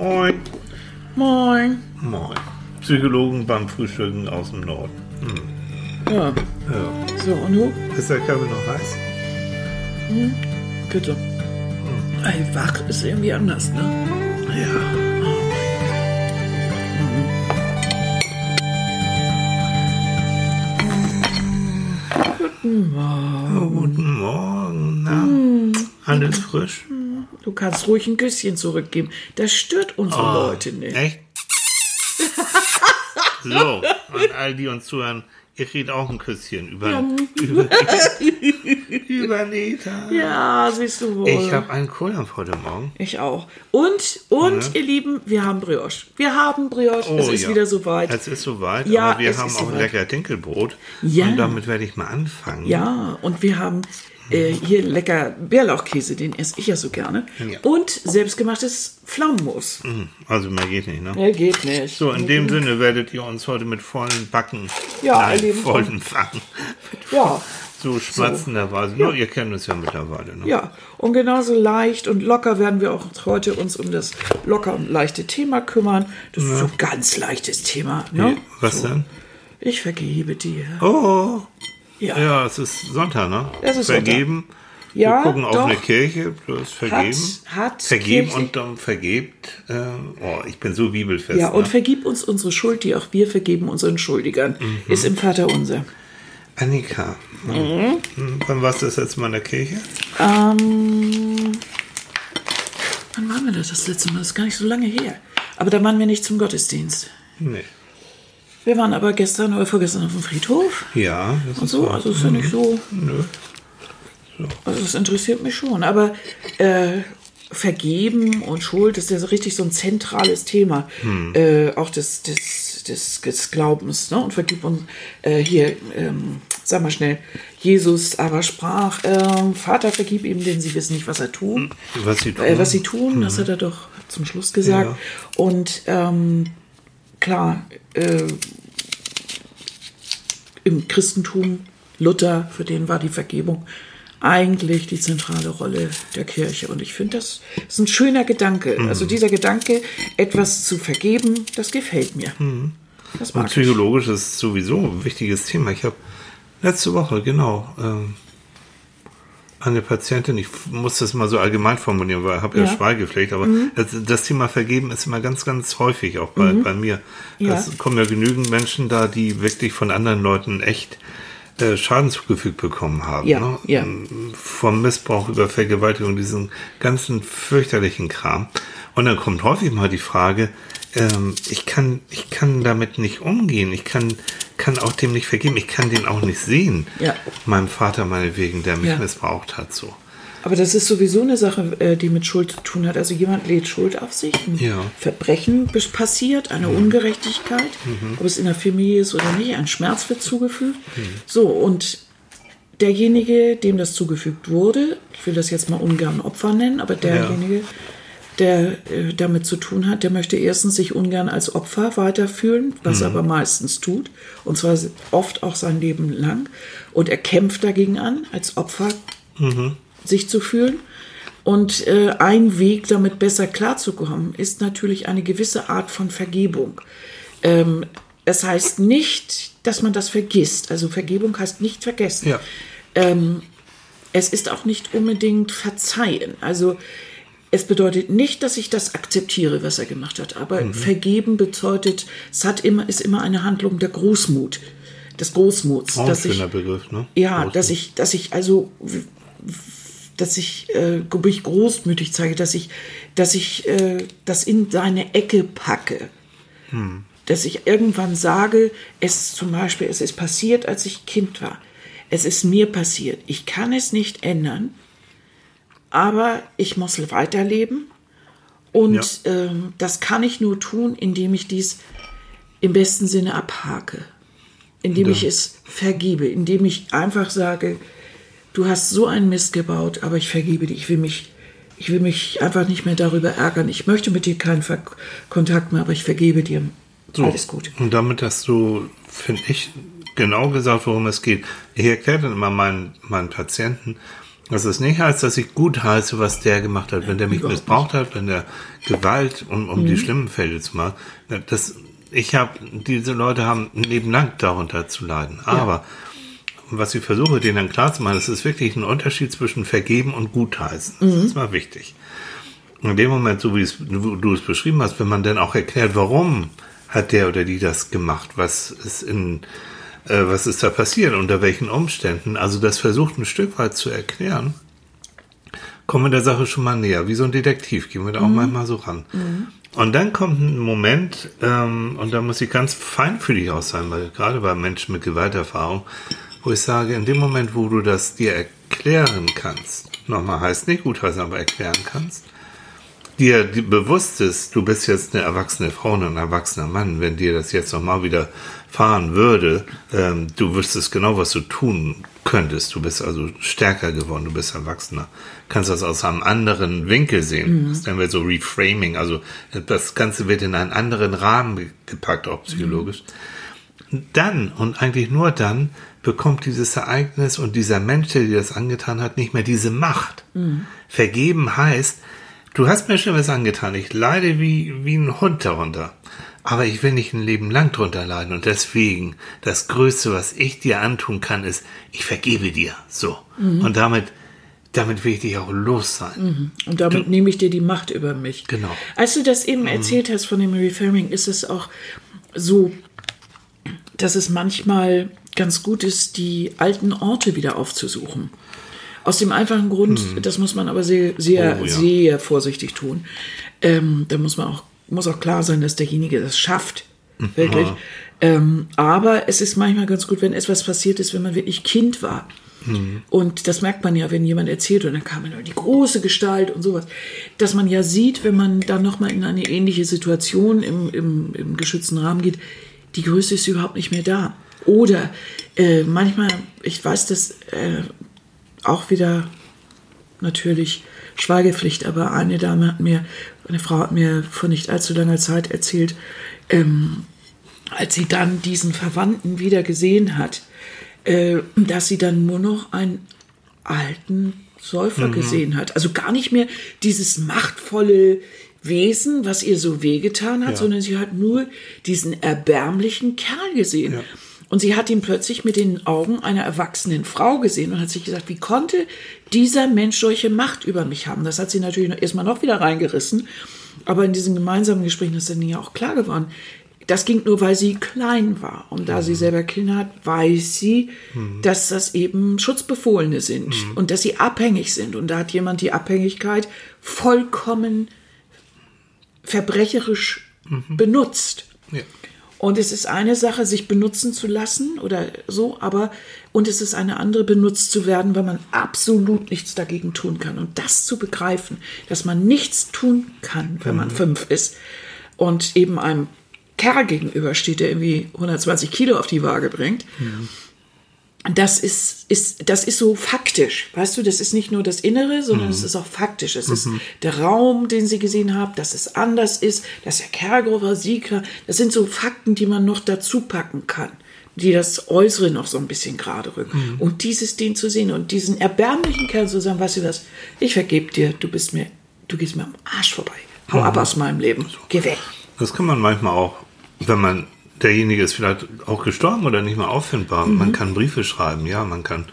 Moin. Moin. Moin. Psychologen beim Frühstücken aus dem Norden. Hm. Ja, Ja. so, und du? Ist der Kaffee noch heiß? Bitte. Ey, wach ist irgendwie anders, ne? Ja. Guten Morgen. Oh, guten Morgen. Na, alles frisch? Du kannst ruhig ein Küsschen zurückgeben. Das stört unsere Leute nicht. Echt? so, an all die uns zuhören, ihr kriegt auch ein Küsschen über, über, über Neta. Ja, siehst du wohl. Ich habe einen Kohldampf heute Morgen. Ich auch. Und, und, ihr Lieben, wir haben Brioche. Wir haben Brioche. es ist Oh ja. wieder soweit. Es ist soweit, Ja, aber wir haben auch soweit. lecker Dinkelbrot. Ja. Und damit werde ich mal anfangen. Ja, und wir haben äh, hier lecker Bärlauchkäse, den esse ich ja so gerne. Ja. Und selbstgemachtes Pflaumenmus. Hm, Also mehr geht nicht, ne? Ja, geht nicht. So, in dem Sinne werdet ihr uns heute mit vollen Backen, Ja, nein, erleben vollen Backen, Ja, so schmatzenderweise. Nur, ihr kennt uns ja mittlerweile, ne? ja. Und genauso leicht und locker werden wir auch heute uns um das locker und leichte Thema kümmern. Das ist so ein ganz leichtes Thema. Ne? Was denn? Ich vergebe dir. Oh, Ja. ja, es ist Sonntag, ne? Es ist Vergeben. Ja, wir gucken auf eine Kirche, plus vergeben. hat vergeben Kirche- und dann vergebt. Äh, oh, ich bin so bibelfest. Ja, und ne? vergib uns unsere Schuld, die auch wir vergeben unseren Schuldigern. Mhm. Ist im Vater unser. Annika, hm. Hm, wann warst du das letzte Mal in der Kirche? Ähm, wann waren wir das das letzte Mal? Das ist gar nicht so lange her. Aber da waren wir nicht zum Gottesdienst. Nee. Wir waren aber gestern oder vorgestern auf dem Friedhof. Ja, das Und ist so, wahr. also ist ja nicht so. Nö. Also das interessiert mich schon. Aber äh, Vergeben und Schuld ist ja so richtig so ein zentrales Thema. Äh, auch des, des, des, des Glaubens. Ne? Und vergib uns äh, hier, ähm, sag mal schnell, Jesus aber sprach, ähm, Vater, vergib ihm, denn sie wissen nicht, was er tun. Was sie tun. Äh, was sie tun, das hat er doch zum Schluss gesagt. Ja. Und ähm, klar, äh, im Christentum, Luther, für den war die Vergebung eigentlich die zentrale Rolle der Kirche. Und ich finde, das ist ein schöner Gedanke. Mhm. Also dieser Gedanke, etwas zu vergeben, das gefällt mir. Das Und mag ich. psychologisch ist es sowieso ein wichtiges Thema. Ich habe letzte Woche, genau, ähm, eine Patientin, ich muss das mal so allgemein formulieren, weil ich habe ja, Ja. Mhm. Schweigepflicht, aber das, das Thema Vergeben ist immer ganz, ganz häufig, auch bei, bei mir. Mhm. Ja. Es kommen ja genügend Menschen da, die wirklich von anderen Leuten echt äh, Schaden zugefügt bekommen haben. Ja, ne? ja. Vom Missbrauch über Vergewaltigung, diesen ganzen fürchterlichen Kram. Und dann kommt häufig mal die Frage, ähm, ich kann, ich kann damit nicht umgehen. Ich kann, kann auch dem nicht vergeben. Ich kann den auch nicht sehen. Ja. Meinem Vater meinetwegen, der mich Ja. missbraucht hat, so. Aber das ist sowieso eine Sache, äh, die mit Schuld zu tun hat. Also jemand lädt Schuld auf sich, ein Ja. Verbrechen passiert, eine Ungerechtigkeit, ob es in der Familie ist oder nicht, ein Schmerz wird zugefügt. So, und derjenige, dem das zugefügt wurde, ich will das jetzt mal ungern Opfer nennen, aber derjenige, der äh, damit zu tun hat, der möchte erstens sich ungern als Opfer weiterfühlen, was er aber meistens tut, und zwar oft auch sein Leben lang. Und er kämpft dagegen an, als Opfer sich zu fühlen. Und äh, ein Weg, damit besser klarzukommen, ist natürlich eine gewisse Art von Vergebung. Ähm, es heißt nicht, dass man das vergisst. Also Vergebung heißt nicht vergessen. Ja. Es ist auch nicht unbedingt verzeihen. Also es bedeutet nicht, dass ich das akzeptiere, was er gemacht hat. Aber Mhm. vergeben bedeutet, es hat immer, ist immer eine Handlung der Großmut, des Großmuts. Auch ein dass ich, schöner Begriff, ne? ja, Großmut. dass ich, dass ich also, dass ich äh, mich großmütig zeige, dass ich, dass ich äh, das in seine Ecke packe. Dass ich irgendwann sage, es zum Beispiel, es ist passiert, als ich Kind war. Es ist mir passiert. Ich kann es nicht ändern, aber ich muss weiterleben. Und ähm, das kann ich nur tun, indem ich dies im besten Sinne abhake. Indem ich es vergebe, indem ich einfach sage, du hast so einen Mist gebaut, aber ich vergebe dir. Ich will mich, ich will mich einfach nicht mehr darüber ärgern. Ich möchte mit dir keinen Ver Kontakt mehr, aber ich vergebe dir. Alles gut. Und damit hast du, finde ich, genau gesagt, worum es geht. Ich erkläre dann immer meinen, meinen Patienten, Das ist nicht heißt, dass ich gut heiße, was der gemacht hat, wenn der mich missbraucht hat, wenn der Gewalt, um, um die schlimmen Fälle zu machen. Das, ich habe, diese Leute haben ein Leben lang darunter zu leiden. Aber was ich versuche, denen dann klar zu machen, es ist wirklich ein Unterschied zwischen vergeben und gutheißen. Das ist mal wichtig. In dem Moment, so wie es, du es beschrieben hast, wenn man dann auch erklärt, warum hat der oder die das gemacht, was ist in, äh, was ist da passiert, unter welchen Umständen, also das versucht ein Stück weit zu erklären, kommen wir der Sache schon mal näher. Wie so ein Detektiv gehen wir da auch manchmal so ran. Und dann kommt ein Moment, ähm, und da muss ich ganz feinfühlig auch sein, weil gerade bei Menschen mit Gewalterfahrung, wo ich sage, in dem Moment, wo du das dir erklären kannst, nochmal heißt nicht gut heißen, aber erklären kannst, dir bewusst ist, du bist jetzt eine erwachsene Frau und ein erwachsener Mann, wenn dir das jetzt nochmal wieder fahren würde, ähm, du wüsstest genau, was du tun könntest. Du bist also stärker geworden, du bist erwachsener. Kannst das aus einem anderen Winkel sehen. Das nennen wir so Reframing. Also das Ganze wird in einen anderen Rahmen ge- gepackt, auch psychologisch. Dann und eigentlich nur dann bekommt dieses Ereignis und dieser Mensch, der dir das angetan hat, nicht mehr diese Macht. Vergeben heißt, du hast mir schon was angetan, ich leide wie, wie ein Hund darunter. Aber ich will nicht ein Leben lang drunter leiden und deswegen das Größte, was ich dir antun kann, ist, ich vergebe dir. So. Und damit, damit will ich dich auch los sein. Und damit nehme ich dir die Macht über mich. Genau. Als du das eben erzählt hast von dem Reframing, ist es auch so, dass es manchmal ganz gut ist, die alten Orte wieder aufzusuchen. Aus dem einfachen Grund, das muss man aber sehr, sehr. Oh, ja. sehr vorsichtig tun. Ähm, da muss man auch, muss auch klar sein, dass derjenige das schafft. Wirklich. Ähm, aber es ist manchmal ganz gut, wenn etwas passiert ist, wenn man wirklich Kind war. Hm. Und das merkt man ja, wenn jemand erzählt und dann kam immer die große Gestalt und sowas, dass man ja sieht, wenn man dann nochmal in eine ähnliche Situation im, im, im geschützten Rahmen geht, die Größe ist überhaupt nicht mehr da. Oder äh, manchmal, ich weiß das äh, auch wieder natürlich Schweigepflicht, aber eine Dame hat mir, eine Frau hat mir vor nicht allzu langer Zeit erzählt, ähm, als sie dann diesen Verwandten wieder gesehen hat, äh, dass sie dann nur noch einen alten Säufer gesehen hat. Also gar nicht mehr dieses machtvolle Wesen, was ihr so wehgetan hat, Ja. sondern sie hat nur diesen erbärmlichen Kerl gesehen. Ja. Und sie hat ihn plötzlich mit den Augen einer erwachsenen Frau gesehen und hat sich gesagt, wie konnte dieser Mensch solche Macht über mich haben? Das hat sie natürlich erstmal noch wieder reingerissen. Aber in diesen gemeinsamen Gesprächen ist dann ja auch klar geworden, das ging nur, weil sie klein war. Und da sie selber Kinder hat, weiß sie, dass das eben Schutzbefohlene sind und dass sie abhängig sind. Und da hat jemand die Abhängigkeit vollkommen verbrecherisch benutzt. Ja. Und es ist eine Sache, sich benutzen zu lassen oder so, aber und es ist eine andere, benutzt zu werden, weil man absolut nichts dagegen tun kann. Und das zu begreifen, dass man nichts tun kann, wenn man fünf ist und eben einem Kerl gegenübersteht, der irgendwie 120 Kilo auf die Waage bringt. Das ist, ist, das ist so faktisch, weißt du, das ist nicht nur das Innere, sondern es ist auch faktisch. Es ist der Raum, den sie gesehen haben, dass es anders ist, dass der Kerl groß war, sie klar. Das sind so Fakten, die man noch dazu packen kann, die das Äußere noch so ein bisschen gerade rücken. Und dieses Ding zu sehen und diesen erbärmlichen Kerl zu sagen, weißt du was, ich vergeb dir, du bist mir, du gehst mir am Arsch vorbei. Hau ab aus meinem Leben, geh weg. Das kann man manchmal auch, wenn man, derjenige ist vielleicht auch gestorben oder nicht mehr auffindbar. Mhm. Man kann Briefe schreiben, ja, man kann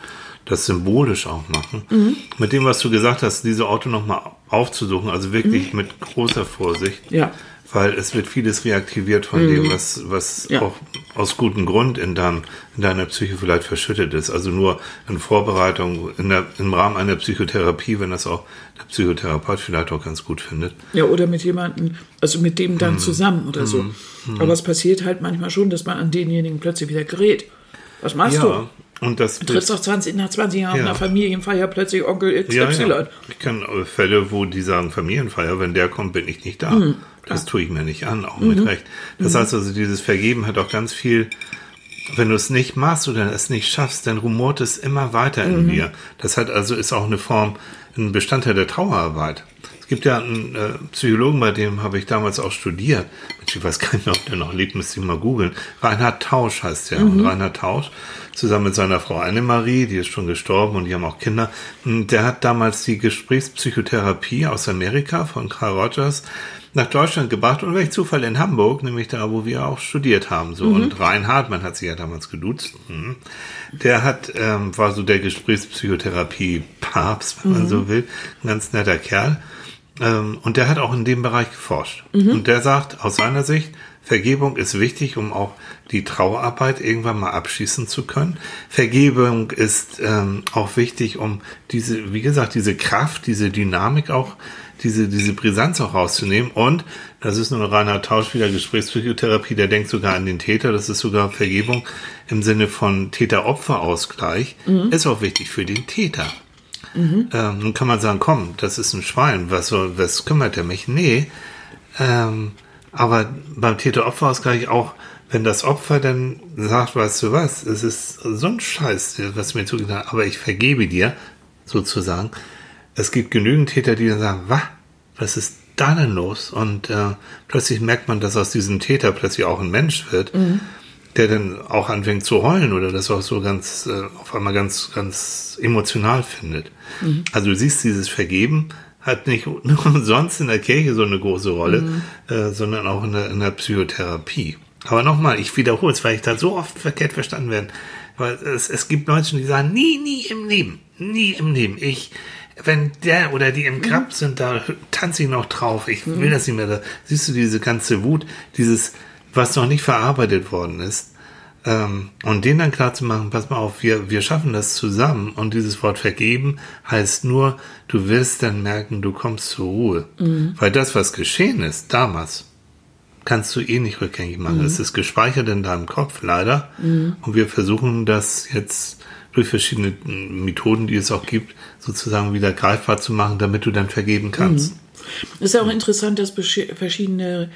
das symbolisch auch machen. Mhm. Mit dem, was du gesagt hast, diese Orte nochmal aufzusuchen, also wirklich Mhm. mit großer Vorsicht. Ja. Weil es wird vieles reaktiviert von dem, was, was Mhm. Ja. auch aus gutem Grund in, deinem, in deiner Psyche vielleicht verschüttet ist. Also nur in Vorbereitung, in der, im Rahmen einer Psychotherapie, wenn das auch der Psychotherapeut vielleicht auch ganz gut findet. Ja, oder mit jemandem, also mit dem Mhm. dann zusammen oder so. Aber es passiert halt manchmal schon, dass man an denjenigen plötzlich wieder gerät. Was machst Ja, und das du? Triffst doch 20, nach 20 Jahren Ja. einer Familienfeier plötzlich Onkel XY. Ja, ja. Ich kenne äh, Fälle, wo die sagen, Familienfeier, wenn der kommt, bin ich nicht da. Mhm. das tue ich mir nicht an, auch mit Recht. Das heißt also, dieses Vergeben hat auch ganz viel, wenn du es nicht machst oder es nicht schaffst, dann rumort es immer weiter Mhm. in mir. Das hat also, ist auch eine Form, ein Bestandteil der Trauerarbeit. Es gibt ja einen äh, Psychologen, bei dem habe ich damals auch studiert. Ich weiß gar nicht, ob der noch lebt, müsste ich mal googeln. Reinhard Tausch heißt der. Mhm. Und Reinhard Tausch, zusammen mit seiner Frau Annemarie, die ist schon gestorben und die haben auch Kinder, hm, der hat damals die Gesprächspsychotherapie aus Amerika von Carl Rogers nach Deutschland gebracht und welch Zufall in Hamburg, nämlich da, wo wir auch studiert haben. So mhm. und Reinhard, man hat sich ja damals geduzt, hm, der hat ähm, war so der Gesprächspsychotherapie Papst, wenn man mhm. so will, ein ganz netter Kerl. Ähm, und der hat auch in dem Bereich geforscht. Mhm. Und der sagt, aus seiner Sicht, Vergebung ist wichtig, um auch die Trauerarbeit irgendwann mal abschließen zu können. Vergebung ist ähm, auch wichtig, um diese, wie gesagt, diese Kraft, diese Dynamik auch, diese, diese Brisanz auch rauszunehmen. Und das ist nur ein reiner Tausch wieder Gesprächspsychotherapie, der denkt sogar an den Täter. Das ist sogar Vergebung im Sinne von Täter-Opfer-Ausgleich. Mhm. Ist auch wichtig für den Täter. Mhm. Ähm, nun kann man sagen, komm, das ist ein Schwein, was, soll, was kümmert er mich? Nee. Ähm, aber beim Täter-Opfer-Ausgleich auch, wenn das Opfer dann sagt, weißt du was, es ist so ein Scheiß, was mir zugetan hat, aber ich vergebe dir, sozusagen. Es gibt genügend Täter, die dann sagen, was, was ist da denn los? Und äh, plötzlich merkt man, dass aus diesem Täter plötzlich auch ein Mensch wird. Mhm der dann auch anfängt zu heulen oder das auch so ganz äh, auf einmal ganz ganz emotional findet. Mhm. Also du siehst dieses Vergeben hat nicht nur umsonst in der Kirche so eine große Rolle, mhm. äh, sondern auch in der, in der Psychotherapie. Aber nochmal, ich wiederhole es, weil ich da so oft verkehrt verstanden werde. Weil es, es gibt Menschen, die sagen, nie, nie im Leben, nie im Leben. Ich, wenn der oder die im Grab mhm. sind, da tanze ich noch drauf. Ich will mhm. das nicht mehr. Da siehst du diese ganze Wut, dieses, was noch nicht verarbeitet worden ist. Ähm, und denen dann klar zu machen, pass mal auf, wir, wir schaffen das zusammen. Und dieses Wort vergeben heißt nur, du wirst dann merken, du kommst zur Ruhe. Mhm. Weil das, was geschehen ist damals, kannst du eh nicht rückgängig machen. Mhm. Es ist gespeichert in deinem Kopf, leider. Mhm. Und wir versuchen das jetzt durch verschiedene Methoden, die es auch gibt, sozusagen wieder greifbar zu machen, damit du dann vergeben kannst. Mhm. Es ist ja auch interessant, dass verschiedene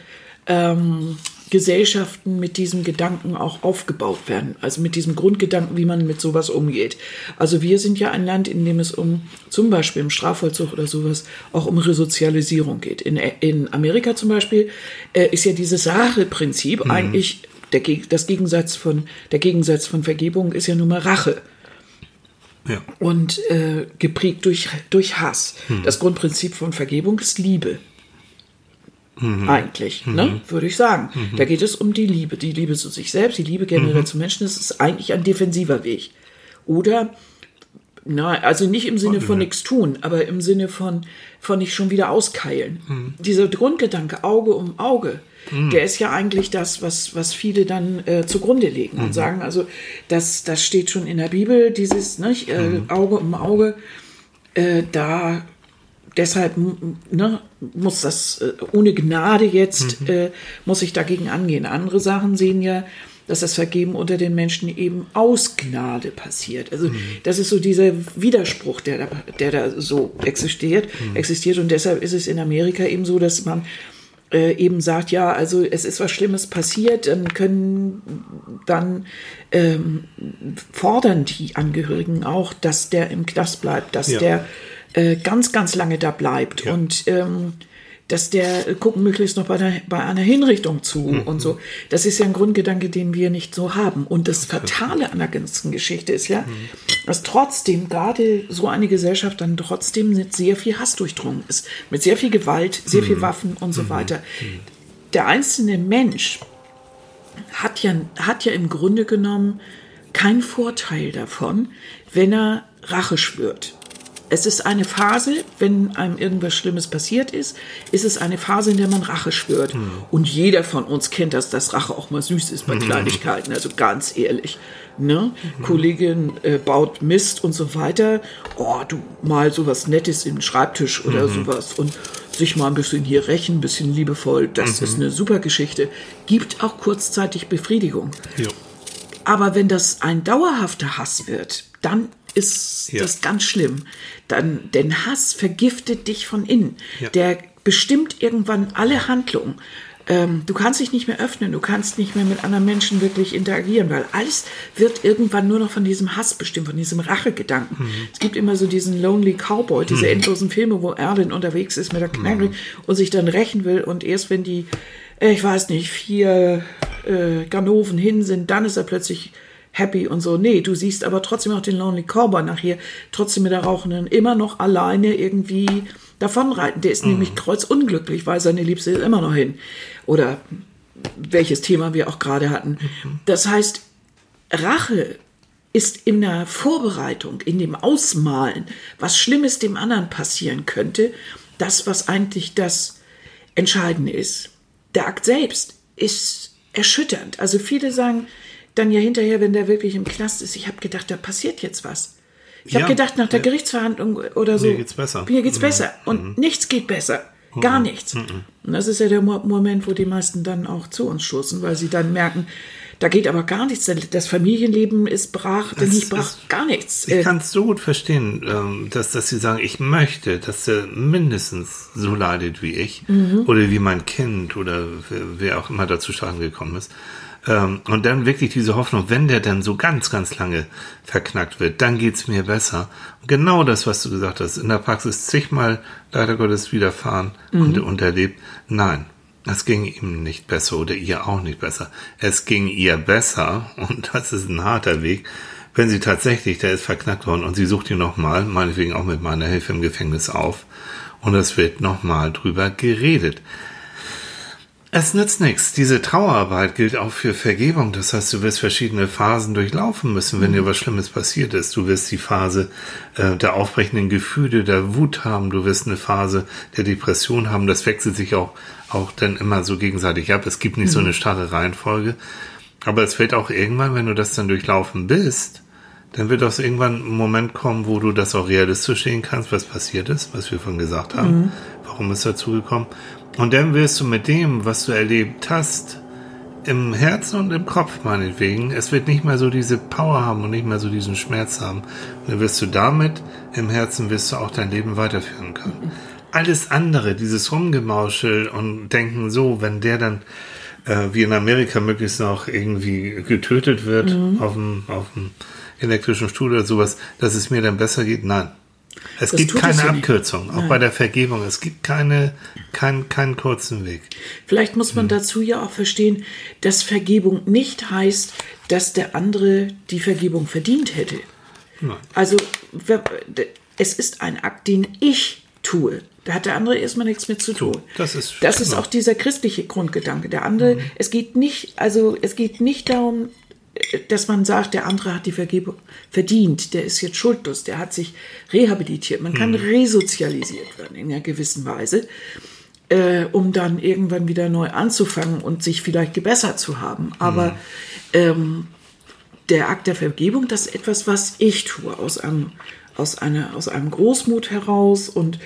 ähm, Gesellschaften mit diesem Gedanken auch aufgebaut werden. Also mit diesem Grundgedanken, wie man mit sowas umgeht. Also wir sind ja ein Land, in dem es um zum Beispiel im Strafvollzug oder sowas auch um Resozialisierung geht. In, in Amerika zum Beispiel äh, ist ja dieses Rache-Prinzip mhm. eigentlich der, das Gegensatz von, der Gegensatz von Vergebung ist ja nun mal Rache. Ja. Und äh, geprägt durch, durch Hass. Mhm. Das Grundprinzip von Vergebung ist Liebe mhm. eigentlich, mhm. ne, würde ich sagen. Mhm. Da geht es um die Liebe, die Liebe zu sich selbst, die Liebe generell mhm. zu Menschen. Das ist eigentlich ein defensiver Weg. Oder, na, also nicht im Sinne von nichts tun, aber im Sinne von, von nicht schon wieder auskeilen. Mhm. Dieser Grundgedanke, Auge um Auge, mhm. der ist ja eigentlich das, was, was viele dann äh, zugrunde legen und sagen, also das, das steht schon in der Bibel, dieses nicht, äh, Auge um Auge, äh, da deshalb ne, muss das äh, ohne Gnade jetzt, mhm. äh, muss ich dagegen angehen. Andere Sachen sehen ja, dass das Vergeben unter den Menschen eben aus Gnade passiert. Also mhm. das ist so dieser Widerspruch, der da, der da so existiert, mhm. existiert. Und deshalb ist es in Amerika eben so, dass man äh, eben sagt, ja, also es ist was Schlimmes passiert, dann können dann ähm, fordern die Angehörigen auch, dass der im Knast bleibt, dass ja. der äh, ganz, ganz lange da bleibt ja. und ähm, dass der äh, gucken möglichst noch bei, der, bei einer Hinrichtung zu mhm. und so. Das ist ja ein Grundgedanke, den wir nicht so haben. Und das Fatale an der ganzen Geschichte ist ja, mhm. dass trotzdem gerade so eine Gesellschaft dann trotzdem mit sehr viel Hass durchdrungen ist, mit sehr viel Gewalt, sehr mhm. viel Waffen und so mhm. weiter. Mhm. Der einzelne Mensch hat ja, hat ja im Grunde genommen keinen Vorteil davon, wenn er Rache schwört. Es ist eine Phase, wenn einem irgendwas Schlimmes passiert ist, ist es eine Phase, in der man Rache schwört. Mhm. Und jeder von uns kennt das, dass Rache auch mal süß ist bei mhm. Kleinigkeiten, also ganz ehrlich. Ne? Mhm. Kollegin äh, baut Mist und so weiter. Oh, du mal sowas Nettes im Schreibtisch oder mhm. sowas und sich mal ein bisschen hier rächen, ein bisschen liebevoll. Das ist mhm. eine super Geschichte. Gibt auch kurzzeitig Befriedigung. Jo. Aber wenn das ein dauerhafter Hass wird, dann ist ja. das ganz schlimm. Dann, denn Hass vergiftet dich von innen. Ja. Der bestimmt irgendwann alle Handlungen. ähm, du kannst dich nicht mehr öffnen, du kannst nicht mehr mit anderen Menschen wirklich interagieren, weil alles wird irgendwann nur noch von diesem Hass bestimmt, von diesem Rachegedanken. Mhm. Es gibt immer so diesen Lonely Cowboy, diese mhm. endlosen Filme, wo Erwin unterwegs ist mit der Knarre mhm. und sich dann rächen will und erst wenn die, äh, ich weiß nicht, vier äh, Ganoven hin sind, dann ist er plötzlich happy und so. Nee, du siehst aber trotzdem auch den Lonely Cowboy nachher, trotzdem mit der Rauchenden, immer noch alleine irgendwie davonreiten. Der ist mhm. nämlich kreuzunglücklich, weil seine Liebste ist immer noch hin. Oder welches Thema wir auch gerade hatten. Mhm. Das heißt, Rache ist in der Vorbereitung, in dem Ausmalen, was Schlimmes dem anderen passieren könnte, das, was eigentlich das Entscheidende ist. Der Akt selbst ist erschütternd. Also viele sagen dann ja hinterher, wenn der wirklich im Knast ist, ich habe gedacht, da passiert jetzt was. Ich ja, habe gedacht, nach der. Gerichtsverhandlung oder so. Mir geht's besser. Mir geht's mhm. besser. Und mhm. nichts geht besser. Gar mhm. nichts. Mhm. Und das ist ja der Moment, wo die meisten dann auch zu uns stoßen, weil sie dann merken, da geht aber gar nichts. Das Familienleben ist brach, denn ich brach gar nichts. Ich kann es so gut verstehen, ähm, dass, dass sie sagen, ich möchte, dass er mindestens so leidet wie ich mhm. oder wie mein Kind oder wer auch immer dazu Schaden gekommen ist. Ähm, und dann wirklich diese Hoffnung, wenn der dann so ganz, ganz lange verknackt wird, dann geht's mir besser. Und genau das, was du gesagt hast, in der Praxis zigmal leider Gottes widerfahren mhm. und, und erlebt. Nein, es ging ihm nicht besser oder ihr auch nicht besser. Es ging ihr besser und das ist ein harter Weg, wenn sie tatsächlich, der ist verknackt worden und sie sucht ihn nochmal, meinetwegen auch mit meiner Hilfe im Gefängnis auf und es wird nochmal drüber geredet. Es nützt nichts. Diese Trauerarbeit gilt auch für Vergebung. Das heißt, du wirst verschiedene Phasen durchlaufen müssen, wenn dir was Schlimmes passiert ist. Du wirst die Phase äh, der aufbrechenden Gefühle, der Wut haben. Du wirst eine Phase der Depression haben. Das wechselt sich auch, auch dann immer so gegenseitig ab. Es gibt nicht mhm. so eine starre Reihenfolge. Aber es wird auch irgendwann, wenn du das dann durchlaufen bist, dann wird auch irgendwann ein Moment kommen, wo du das auch realistisch sehen kannst, was passiert ist, was wir vorhin gesagt haben. Mhm. Warum ist dazu gekommen? Und dann wirst du mit dem, was du erlebt hast, im Herzen und im Kopf meinetwegen, es wird nicht mehr so diese Power haben und nicht mehr so diesen Schmerz haben. Und dann wirst du damit im Herzen wirst du auch dein Leben weiterführen können. Alles andere, dieses Rumgemauschel und Denken so, wenn der dann äh, wie in Amerika möglichst noch irgendwie getötet wird mhm. auf, dem, auf dem elektrischen Stuhl oder sowas, dass es mir dann besser geht, nein. Es das gibt keine Abkürzung, auch Nein. bei der Vergebung. Es gibt keine, kein, keinen kurzen Weg. Vielleicht muss man hm. dazu ja auch verstehen, dass Vergebung nicht heißt, dass der andere die Vergebung verdient hätte. Nein. Also es ist ein Akt, den ich tue. Da hat der andere erstmal nichts mit zu tun. das ist, das genau. ist auch dieser christliche Grundgedanke. Der andere, mhm. es geht nicht, also es geht nicht darum, dass man sagt, der andere hat die Vergebung verdient, der ist jetzt schuldlos, der hat sich rehabilitiert. Man kann mhm. resozialisiert werden in einer gewissen Weise, äh, um dann irgendwann wieder neu anzufangen und sich vielleicht gebessert zu haben. Aber mhm. ähm, der Akt der Vergebung, das ist etwas, was ich tue, aus einem, aus einer, aus einem Großmut heraus und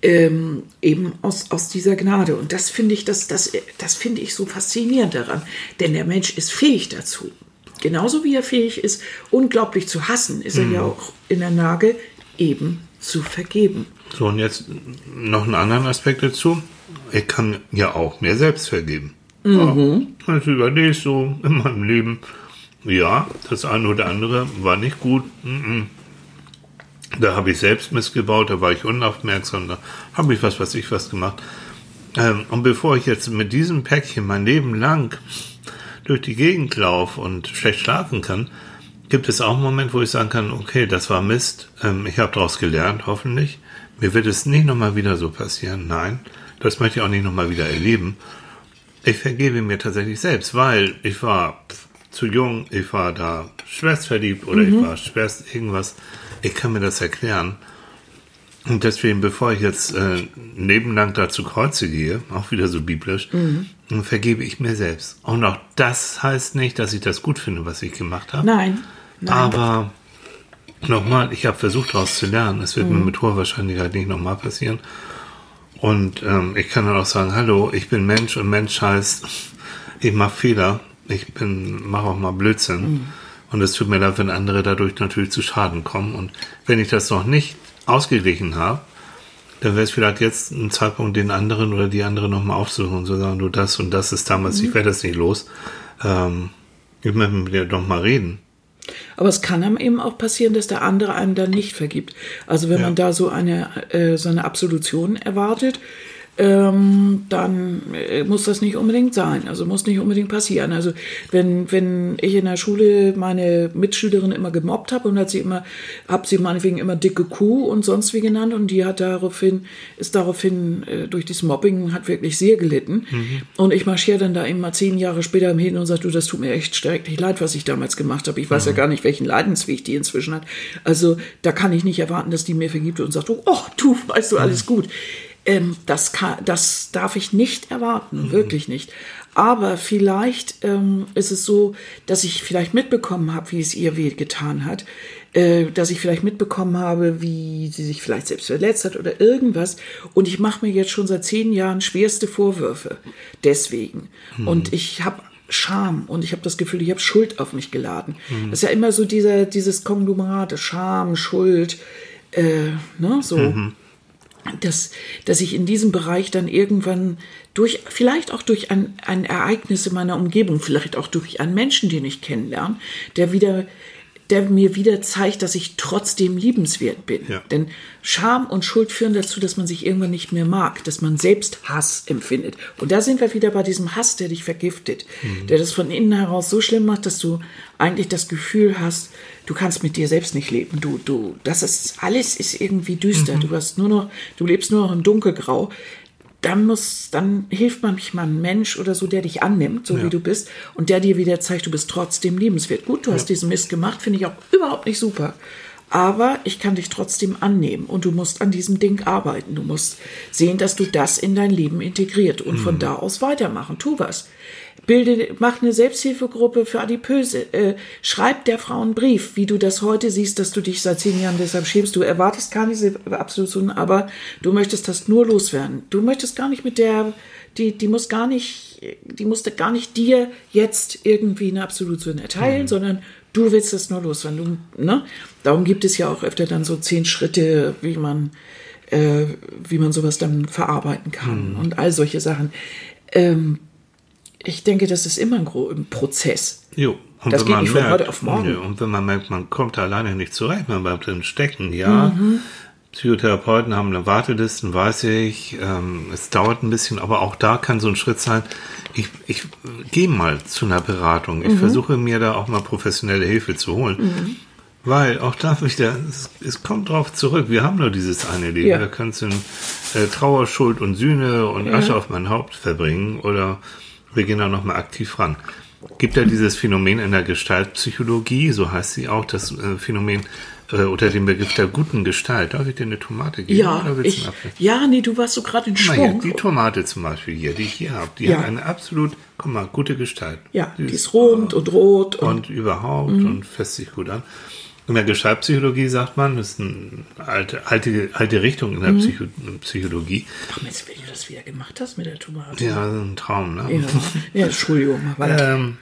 ähm, eben aus, aus dieser Gnade. Und das finde ich, das, das, das finde ich so faszinierend daran. Denn der Mensch ist fähig dazu genauso wie er fähig ist, unglaublich zu hassen, ist er ja mhm. auch in der Lage, eben zu vergeben. So, und jetzt noch einen anderen Aspekt dazu. Ich kann ja auch mir selbst vergeben. Mhm. Ja, das überlege ich so in meinem Leben. Ja, das eine oder andere war nicht gut. Da habe ich selbst missgebaut, da war ich unaufmerksam, da habe ich was, was ich was gemacht. Ähm, und bevor ich jetzt mit diesem Päckchen mein Leben lang durch die Gegend laufe und schlecht schlafen kann, gibt es auch einen Moment, wo ich sagen kann, okay, das war Mist, ähm, ich habe daraus gelernt, hoffentlich. Mir wird es nicht nochmal wieder so passieren. Nein, das möchte ich auch nicht nochmal wieder erleben. Ich vergebe mir tatsächlich selbst, weil ich war zu jung, ich war da schwerst verliebt oder mhm. ich war schwerst irgendwas. Ich kann mir das erklären. Und deswegen, bevor ich jetzt äh, nebenlang da zu Kreuze gehe, auch wieder so biblisch, mhm. vergebe ich mir selbst. Und auch das heißt nicht, dass ich das gut finde, was ich gemacht habe. Nein. Nein. Aber nochmal, ich habe versucht daraus zu lernen. Es wird mhm. mir mit hoher Wahrscheinlichkeit nicht nochmal passieren. Und ähm, ich kann dann auch sagen, hallo, ich bin Mensch und Mensch heißt, ich mache Fehler, ich bin, mache auch mal Blödsinn. Mhm. Und es tut mir leid, wenn andere dadurch natürlich zu Schaden kommen. Und wenn ich das noch nicht ausgeglichen habe, dann wäre es vielleicht jetzt ein Zeitpunkt, den anderen oder die andere nochmal aufzusuchen und zu sagen, du das und das ist damals, ich werde das nicht los. Ähm, ich möchte mit dir doch mal reden. Aber es kann einem eben auch passieren, dass der andere einem dann nicht vergibt. Also wenn Ja. man da so eine, äh, so eine Absolution erwartet, ähm, dann äh, muss das nicht unbedingt sein. Also muss nicht unbedingt passieren. Also wenn, wenn ich in der Schule meine Mitschülerin immer gemobbt habe und hat sie immer, hab sie meinetwegen immer dicke Kuh und sonst wie genannt und die hat daraufhin, ist daraufhin äh, durch dieses Mobbing hat wirklich sehr gelitten. Und ich marschiere dann da eben mal zehn Jahre später hin und sage, du, das tut mir echt schrecklich leid, was ich damals gemacht habe. Ich weiß ja gar nicht, welchen Leidensweg die inzwischen hat. Also da kann ich nicht erwarten, dass die mir vergibt und sagt, oh, du, weißt du, alles gut. Ähm, das, kann, das darf ich nicht erwarten, wirklich nicht. Aber vielleicht ähm, ist es so, dass ich vielleicht mitbekommen habe, wie es ihr weh getan hat, äh, dass ich vielleicht mitbekommen habe, wie sie sich vielleicht selbst verletzt hat oder irgendwas. Und ich mache mir jetzt schon seit zehn Jahren schwerste Vorwürfe deswegen. Und ich habe Scham und ich habe das Gefühl, ich habe Schuld auf mich geladen. Das ist ja immer so dieser, dieses Konglomerat, Scham, Schuld, äh, ne, so dass, dass ich in diesem Bereich dann irgendwann durch, vielleicht auch durch ein, ein Ereignis in meiner Umgebung, vielleicht auch durch einen Menschen, den ich kennenlerne, der wieder, der mir wieder zeigt, dass ich trotzdem liebenswert bin. Ja. Denn Scham und Schuld führen dazu, dass man sich irgendwann nicht mehr mag, dass man selbst Hass empfindet. Und da sind wir wieder bei diesem Hass, der dich vergiftet, der das von innen heraus so schlimm macht, dass du eigentlich das Gefühl hast, du kannst mit dir selbst nicht leben. Du, du, das ist, alles ist irgendwie düster. Du hast nur noch, du lebst nur noch im Dunkelgrau. Dann muss, dann hilft manchmal ein Mensch oder so, der dich annimmt, so Ja. wie du bist, und der dir wieder zeigt, du bist trotzdem liebenswert. Gut, du hast diesen Mist gemacht, finde ich auch überhaupt nicht super. Aber ich kann dich trotzdem annehmen und du musst an diesem Ding arbeiten. Du musst sehen, dass du das in dein Leben integriert und von da aus weitermachen. Tu was. Bilde, mach eine Selbsthilfegruppe für Adipöse. Äh, schreib der Frau einen Brief, wie du das heute siehst, dass du dich seit zehn Jahren deshalb schämst. Du erwartest diese Absolution, aber du möchtest das nur loswerden. Du möchtest gar nicht mit der, die, die muss gar nicht, die musste gar nicht dir jetzt irgendwie eine Absolution erteilen, sondern du willst das nur loswerden. Du, ne? Darum gibt es ja auch öfter dann so zehn Schritte, wie man, äh, wie man sowas dann verarbeiten kann und all solche Sachen. Ähm, ich denke, das ist immer ein, ein Prozess. Jo. Und Das wenn geht man nicht von merkt, heute auf morgen. Ja, und wenn man merkt, man kommt da alleine nicht zurecht, man bleibt drin stecken, ja. Mhm. Psychotherapeuten haben eine Wartelisten, weiß ich. Ähm, es dauert ein bisschen, aber auch da kann so ein Schritt sein. Ich, ich gehe mal zu einer Beratung. Mhm. Ich versuche mir da auch mal professionelle Hilfe zu holen. Weil auch da wieder, es, es kommt drauf zurück. Wir haben nur dieses eine Leben. Ja. Wir können es in äh, Trauer, Schuld und Sühne und Asche auf mein Haupt verbringen oder wir gehen da nochmal aktiv ran. Gibt ja dieses Phänomen in der Gestaltpsychologie, so heißt sie auch, das äh, Phänomen äh, unter dem Begriff der guten Gestalt. Darf ich dir eine Tomate geben? Ja, ich, ja, nee, du warst so gerade in Schwung. die Tomate zum Beispiel hier, die ich hier habe, die Ja. hat eine absolut, guck mal, gute Gestalt. ja, die ist rund und rot und, und überhaupt Mhm. und fässt sich gut an. In der Gestaltpsychologie sagt man, das ist eine alte, alte, alte Richtung in der Mhm. Psycho Psychologie. Ach Mensch, wenn du das wieder gemacht hast mit der Tomate. Ja, so ein Traum, ne? ja, ja Entschuldigung. Ähm,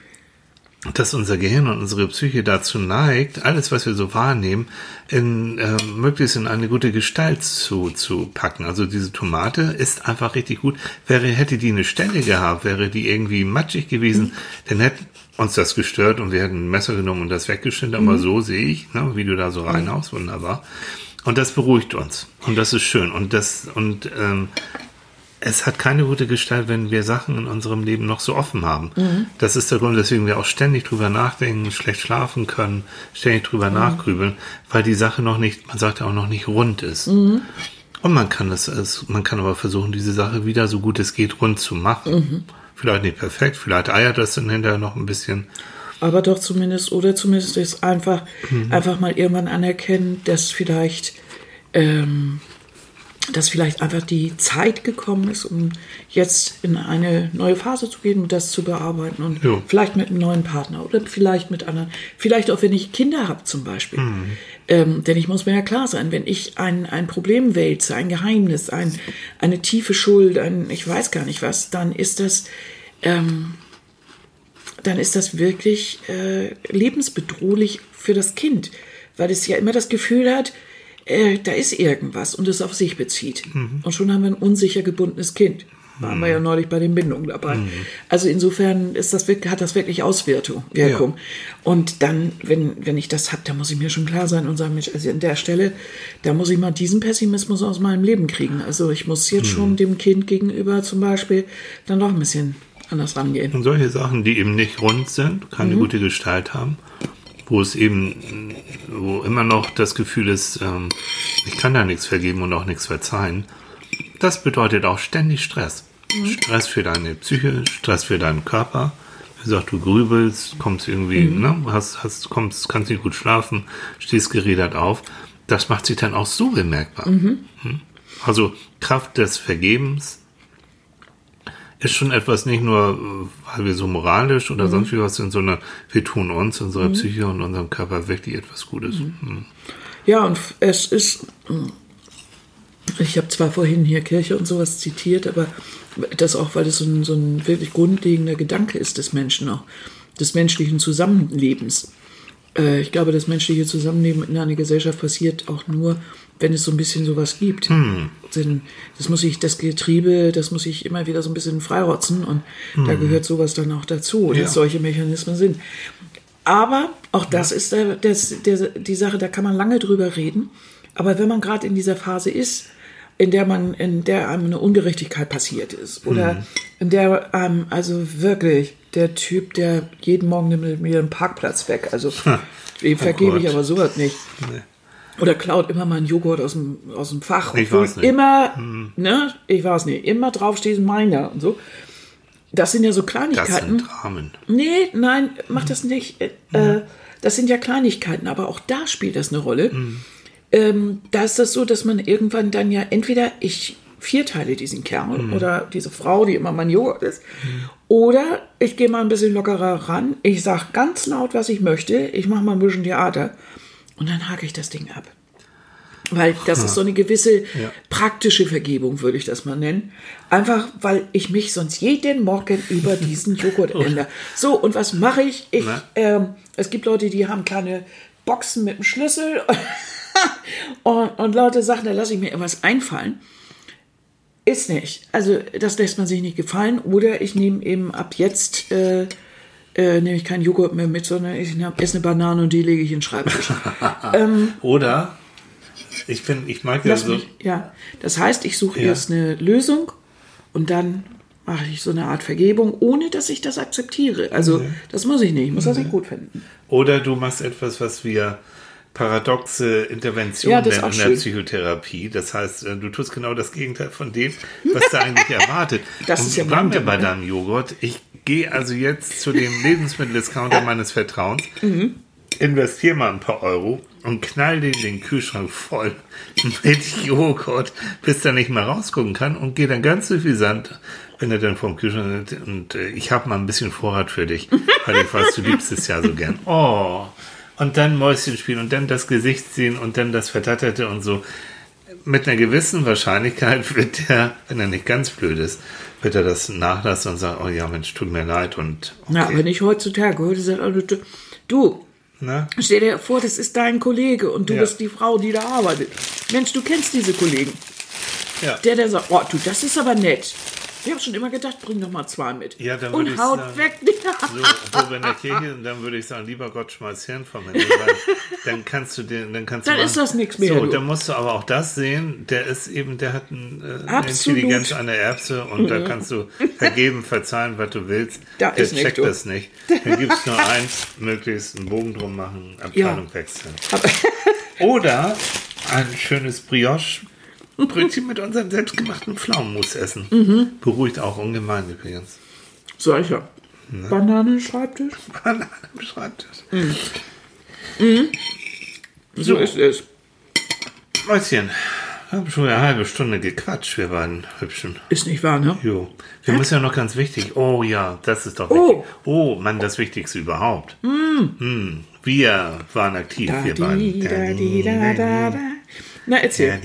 dass unser Gehirn und unsere Psyche dazu neigt, alles, was wir so wahrnehmen, in, äh, möglichst in eine gute Gestalt zu, zu packen. Also diese Tomate ist einfach richtig gut. Wäre, hätte die eine Stelle gehabt, wäre die irgendwie matschig gewesen, dann hätte uns das gestört und wir hätten ein Messer genommen und das weggeschnitten. Aber so sehe ich, ne, wie du da so reinhaust, wunderbar. Und das beruhigt uns. Und das ist schön. Und das, und ähm, es hat keine gute Gestalt, wenn wir Sachen in unserem Leben noch so offen haben. Das ist der Grund, weswegen wir auch ständig drüber nachdenken, schlecht schlafen können, ständig drüber nachgrübeln, weil die Sache noch nicht, man sagt ja auch noch nicht rund ist. Und man kann das, es, man kann aber versuchen, diese Sache wieder so gut es geht rund zu machen. Vielleicht nicht perfekt, vielleicht eiert das dann hinterher noch ein bisschen. aber doch zumindest, oder zumindest ist einfach, Mhm. einfach mal irgendwann anerkennen, dass vielleicht, ähm, dass vielleicht einfach die Zeit gekommen ist, um jetzt in eine neue Phase zu gehen und das zu bearbeiten und Jo. vielleicht mit einem neuen Partner oder vielleicht mit anderen, vielleicht auch wenn ich Kinder habe zum Beispiel. Mhm. Ähm, denn ich muss mir ja klar sein, wenn ich ein, ein Problem wälze, ein Geheimnis, ein, eine tiefe Schuld, ein ich weiß gar nicht was, dann ist das ähm, dann ist das wirklich äh, lebensbedrohlich für das Kind, weil es ja immer das Gefühl hat, äh, da ist irgendwas und es auf sich bezieht. Und schon haben wir ein unsicher gebundenes Kind. Waren wir ja neulich bei den Bindungen dabei. Also insofern ist das, hat das wirklich Auswirkung, Wirkung. Und dann, wenn, wenn ich das habe, dann muss ich mir schon klar sein und sagen, Mensch, also an der Stelle, da muss ich mal diesen Pessimismus aus meinem Leben kriegen. Also ich muss jetzt schon dem Kind gegenüber zum Beispiel dann doch ein bisschen anders rangehen. Und solche Sachen, die eben nicht rund sind, keine gute Gestalt haben, wo es eben, wo immer noch das Gefühl ist, ähm, ich kann da nichts vergeben und auch nichts verzeihen, das bedeutet auch ständig Stress. Stress für deine Psyche, Stress für deinen Körper. Wie gesagt, du grübelst, kommst irgendwie, ne, hast, hast, kommst, kannst nicht gut schlafen, stehst gerädert auf. Das macht sich dann auch so bemerkbar. Hm? Also Kraft des Vergebens, ist schon etwas nicht nur, äh, weil wir so moralisch oder sonst wie was sind, sondern wir tun uns, unserer Psyche und unserem Körper wirklich etwas Gutes. Mhm. Ja, und es ist, ich habe zwar vorhin hier Kirche und sowas zitiert, aber das auch, weil das so ein, so ein wirklich grundlegender Gedanke ist des Menschen auch, des menschlichen Zusammenlebens. Äh, ich glaube, das menschliche Zusammenleben in einer Gesellschaft passiert auch nur, wenn es so ein bisschen sowas gibt. Denn das muss ich, das Getriebe, das muss ich immer wieder so ein bisschen freirotzen und da gehört sowas dann auch dazu, dass Ja. solche Mechanismen sind. Aber auch das ist der, das, der, die Sache, da kann man lange drüber reden. Aber wenn man gerade in dieser Phase ist, in der man, in der einem eine Ungerechtigkeit passiert ist, oder in der einem, also wirklich, der Typ, der jeden Morgen nimmt mir einen Parkplatz weg, also dem vergebe ich Gott. aber sowas nicht. Nee. Oder klaut immer meinen Joghurt aus dem, aus dem Fach. Ich weiß nicht. Immer, ne, ich weiß nicht, immer draufsteht meiner und so. Das sind ja so Das Kleinigkeiten. sind Dramen. Nee, nein, mach das nicht. Äh, äh, das sind ja Kleinigkeiten, aber auch da spielt das eine Rolle. Ähm, da ist das so, dass man irgendwann dann ja entweder ich vierteile diesen Kerl oder diese Frau, die immer mein Joghurt ist, oder ich gehe mal ein bisschen lockerer ran. Ich sag ganz laut, was ich möchte. Ich mache mal ein bisschen Theater und dann hake ich das Ding ab. Weil das ist so eine gewisse Ja. praktische Vergebung, würde ich das mal nennen. Einfach, weil ich mich sonst jeden Morgen über diesen Joghurt ändere. So, und was mache ich? ich ähm, es gibt Leute, die haben kleine Boxen mit dem Schlüssel und, und Leute sagen, da lasse ich mir irgendwas einfallen. Ist nicht. Also das lässt man sich nicht gefallen. Oder ich nehme eben ab jetzt, äh, äh, nehme ich keinen Joghurt mehr mit, sondern ich esse eine Banane und die lege ich in den Schreibtisch. Oder, ich bin, ich mag Lass so, mich, ja. Das heißt, ich suche Ja. erst eine Lösung und dann mache ich so eine Art Vergebung, ohne dass ich das akzeptiere. Also das muss ich nicht. Ich muss das nicht gut finden. oder du machst etwas, was wir paradoxe Intervention Ja, in der schön. Psychotherapie. Das heißt, äh, du tust genau das Gegenteil von dem, was da eigentlich erwartet. Das Und ist ja bleiben wir bei ne? deinem Joghurt. Ich gehe also jetzt zu dem Lebensmitteldiscounter meines Vertrauens, Mhm. investiere mal ein paar Euro und knall den, den Kühlschrank voll mit Joghurt, bis er nicht mehr rausgucken kann und gehe dann ganz suffisant, wenn er dann vom Kühlschrank ist und äh, ich habe mal ein bisschen Vorrat für dich, weil ich weiß, du liebst es ja so gern. Oh, und dann Mäuschen spielen und dann das Gesicht sehen und dann das Vertatterte und so. Mit einer gewissen Wahrscheinlichkeit wird er, wenn er nicht ganz blöd ist, wird er das nachlassen und sagen, oh ja, Mensch, tut mir leid und Na, aber nicht heutzutage. Heute sagt du, du, ne? stell dir vor, das ist dein Kollege und du Ja. bist die Frau, die da arbeitet. Mensch, du kennst diese Kollegen. Ja. Der, der sagt, oh, du, das ist aber nett. Ich habe schon immer gedacht, bring doch mal zwei mit. Ja, dann würde und ich haut sagen- weg. So, obwohl in der Kirche dann würde ich sagen, lieber Gott, schmeiß Hirn vom Himmel, dann kannst du den, dann kannst Dann du ist das nix mehr, So, du. dann musst du aber auch das sehen, der ist eben, der hat ein, äh, eine. Intelligenz an der Erbse und da kannst du vergeben, verzeihen, was du willst. Da der checkt das nicht. Dann gibt es nur eins, möglichst einen Bogen drum machen, Abteilung Ja. wechseln. Oder ein schönes Brioche. Brötchen mit unserem selbstgemachten Pflaumenmus essen. Mhm. Beruhigt auch ungemein übrigens. solcher. Ne? Bananenschreibtisch? Banane am Schreibtisch. So ist es. Mäuschen, wir haben schon eine halbe Stunde gequatscht, wir beiden Hübschen. Ist nicht wahr, ne? Jo. Wir müssen ja noch ganz wichtig. Oh ja, das ist doch Oh. wichtig. Oh, Mann, das Wichtigste überhaupt. Mm. Wir waren aktiv, Da, wir beiden. da, di, da, da, da. Na, erzähl.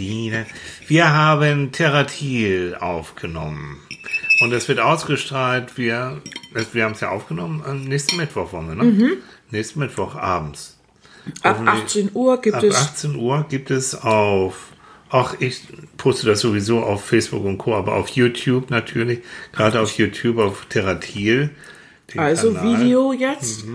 Wir haben Terratil aufgenommen. Und es wird ausgestrahlt, wir, wir haben es ja aufgenommen, am nächsten Mittwoch wollen wir, ne? Mhm. Nächsten Mittwoch abends. Ab Hoffentlich- 18 Uhr gibt Ab es 18 Uhr gibt es auf, auch ich poste das sowieso auf Facebook und Co., aber auf YouTube natürlich, gerade auf YouTube, auf Terratil. also Kanal. Video jetzt,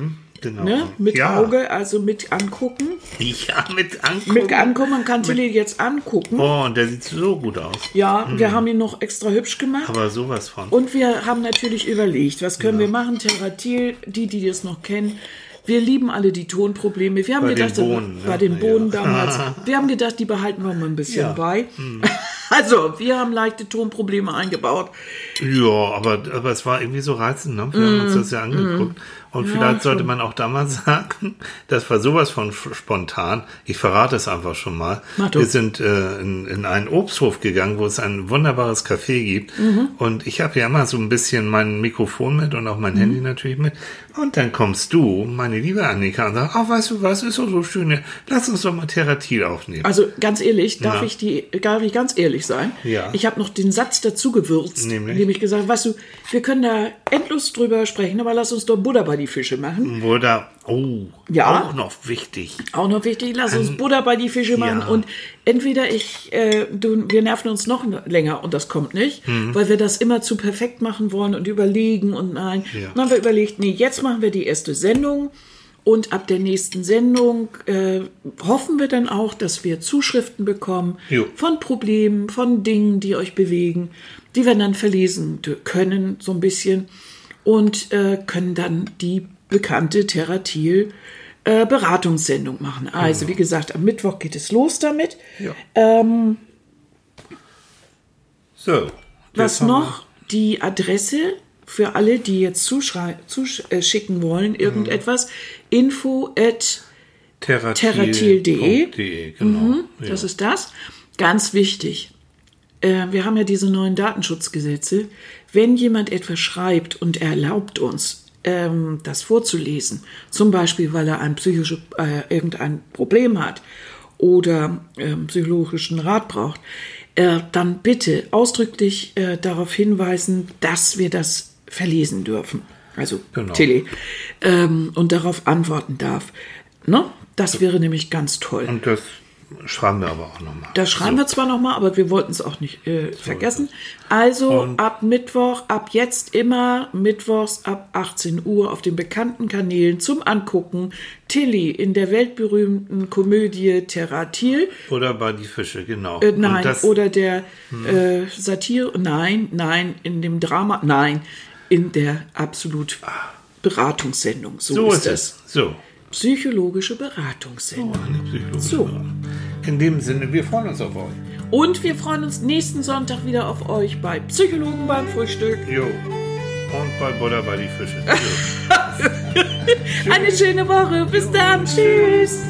Genau. ne? Mit ja. Auge, also mit angucken. Ja, mit angucken. Mit angucken, man kann Tilly jetzt angucken. Oh, und der sieht so gut aus. Ja, wir haben ihn noch extra hübsch gemacht. Aber sowas von. Und wir haben natürlich überlegt, was können wir machen? Terratil, die, die das noch kennen. Wir lieben alle die Tonprobleme. Wir haben Bei den gedacht, Bohnen, bei ne? den Bohnen Ja. damals, wir haben gedacht, die behalten wir mal ein bisschen Ja. bei. Also, wir haben leichte Tonprobleme eingebaut. Ja, aber, aber es war irgendwie so reizend, ne? Wir haben uns das ja angeguckt. Und vielleicht sollte man auch da mal sagen, das war sowas von spontan. Ich verrate es einfach schon mal. Wir sind äh, in, in einen Obsthof gegangen, wo es ein wunderbares Café gibt. Und ich habe ja immer so ein bisschen mein Mikrofon mit und auch mein Handy natürlich mit. Und dann kommst du, meine liebe Annika, und sagst, ach, weißt du was, ist doch so schön. Lass uns doch mal Theratil aufnehmen. Also, ganz ehrlich, darf Ja. ich die, darf ich ganz ehrlich sein? Ja. Ich habe noch den Satz dazu gewürzt, Nämlich? nämlich gesagt, weißt du, wir können da endlos drüber sprechen, aber lass uns doch Buddha bei die Fische machen. Oder, oh, Ja. auch noch wichtig. Auch noch wichtig, lass uns Buddha bei die Fische machen Ja. und entweder ich, äh, du, wir nerven uns noch länger und das kommt nicht, Mhm. weil wir das immer zu perfekt machen wollen und überlegen und nein. Ja. Dann haben wir überlegt, nee, jetzt machen wir die erste Sendung und ab der nächsten Sendung äh, hoffen wir dann auch, dass wir Zuschriften bekommen Jo. von Problemen, von Dingen, die euch bewegen, die wir dann verlesen können, so ein bisschen und äh, können dann die bekannte Theratil äh, Beratungssendung machen. Also, wie gesagt, am Mittwoch geht es los damit. Ja. Ähm, So. was noch? Die Adresse für alle, die jetzt zuschicken zusch äh, wollen, irgendetwas. Info at terratil.de. genau. Mhm, ja. Das ist das. Ganz wichtig. Äh, wir haben ja diese neuen Datenschutzgesetze. Wenn jemand etwas schreibt und er erlaubt uns, ähm, das vorzulesen, zum Beispiel, weil er ein psychische, äh, irgendein Problem hat oder ähm, psychologischen Rat braucht, äh, dann bitte ausdrücklich äh, darauf hinweisen, dass wir das verlesen dürfen. Also Genau. Tilly. Ähm, und darauf antworten darf. Ne? Das wäre nämlich ganz toll. Und das schreiben wir aber auch nochmal. Das schreiben wir zwar nochmal, aber wir wollten es auch nicht äh, vergessen. Also Und- ab Mittwoch, ab jetzt immer mittwochs ab 18 Uhr auf den bekannten Kanälen zum Angucken. Tilly in der weltberühmten Komödie Terratil. Oder bei die Fische, genau. Äh, nein, das, oder der äh, Satire. Nein, nein, in dem Drama. Nein, in der absolut Beratungssendung. So, so ist es. So. Psychologische Beratungssendung. Eine psychologische So. Beratung. In dem Sinne, wir freuen uns auf euch. Und wir freuen uns nächsten Sonntag wieder auf euch bei Psychologen beim Frühstück. Jo. Und bei Buddha bei die Fische. Eine schöne Woche. Bis dann. Tschüss.